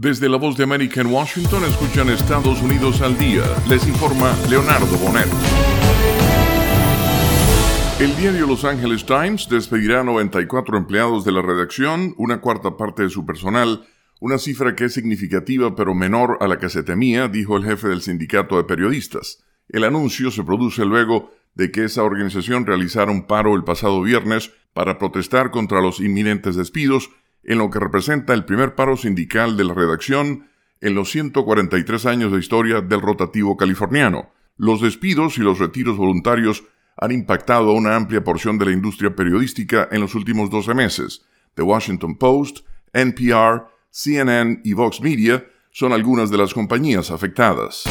Desde la voz de América en Washington escuchan Estados Unidos al día. Les informa Leonardo Bonet. El diario Los Angeles Times despedirá a 94 empleados de la redacción, una cuarta parte de su personal, una cifra que es significativa pero menor a la que se temía, dijo el jefe del sindicato de periodistas. El anuncio se produce luego de que esa organización realizara un paro el pasado viernes para protestar contra los inminentes despidos en lo que representa el primer paro sindical de la redacción en los 143 años de historia del rotativo californiano. Los despidos y los retiros voluntarios han impactado a una amplia porción de la industria periodística en los últimos 12 meses. The Washington Post, NPR, CNN y Vox Media son algunas de las compañías afectadas.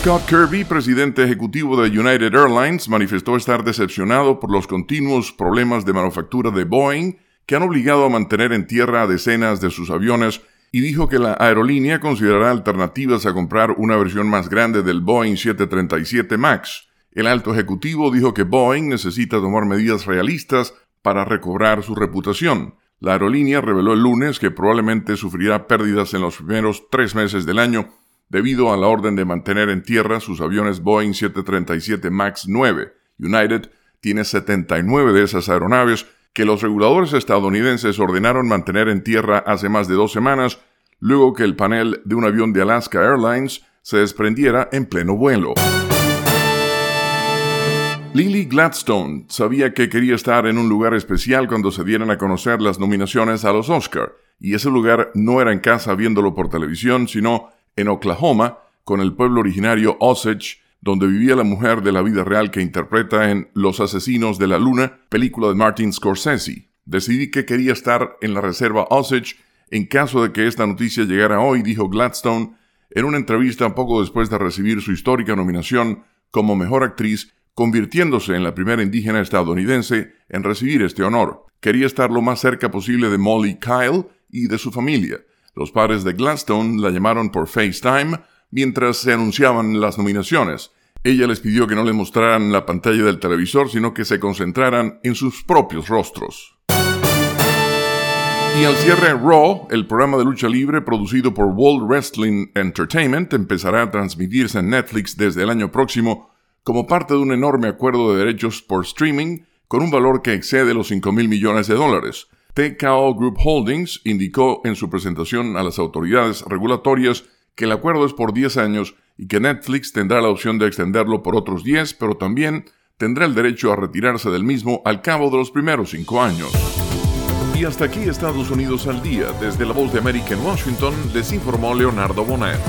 Scott Kirby, presidente ejecutivo de United Airlines, manifestó estar decepcionado por los continuos problemas de manufactura de Boeing que han obligado a mantener en tierra decenas de sus aviones y dijo que la aerolínea considerará alternativas a comprar una versión más grande del Boeing 737 MAX. El alto ejecutivo dijo que Boeing necesita tomar medidas realistas para recobrar su reputación. La aerolínea reveló el lunes que probablemente sufrirá pérdidas en los primeros tres meses del año debido a la orden de mantener en tierra sus aviones Boeing 737 MAX 9. United tiene 79 de esas aeronaves que los reguladores estadounidenses ordenaron mantener en tierra hace más de dos semanas, luego que el panel de un avión de Alaska Airlines se desprendiera en pleno vuelo. Lily Gladstone sabía que quería estar en un lugar especial cuando se dieran a conocer las nominaciones a los Oscar, y ese lugar no era en casa viéndolo por televisión, sino en Oklahoma con el pueblo originario Osage, donde vivía la mujer de la vida real que interpreta en Los Asesinos de la Luna, película de Martin Scorsese. Decidí que quería estar en la reserva Osage en caso de que esta noticia llegara hoy, dijo Gladstone en una entrevista poco después de recibir su histórica nominación como mejor actriz, convirtiéndose en la primera indígena estadounidense en recibir este honor. Quería estar lo más cerca posible de Molly Kyle y de su familia. Los padres de Gladstone la llamaron por FaceTime mientras se anunciaban las nominaciones. Ella les pidió que no le mostraran la pantalla del televisor, sino que se concentraran en sus propios rostros. Y al cierre, Raw, el programa de lucha libre producido por World Wrestling Entertainment, empezará a transmitirse en Netflix desde el año próximo como parte de un enorme acuerdo de derechos por streaming con un valor que excede los 5 mil millones de dólares. TKO Group Holdings indicó en su presentación a las autoridades regulatorias que el acuerdo es por 10 años y que Netflix tendrá la opción de extenderlo por otros 10, pero también tendrá el derecho a retirarse del mismo al cabo de los primeros 5 años. Y hasta aquí Estados Unidos al día. Desde la voz de América en Washington les informó Leonardo Bonet.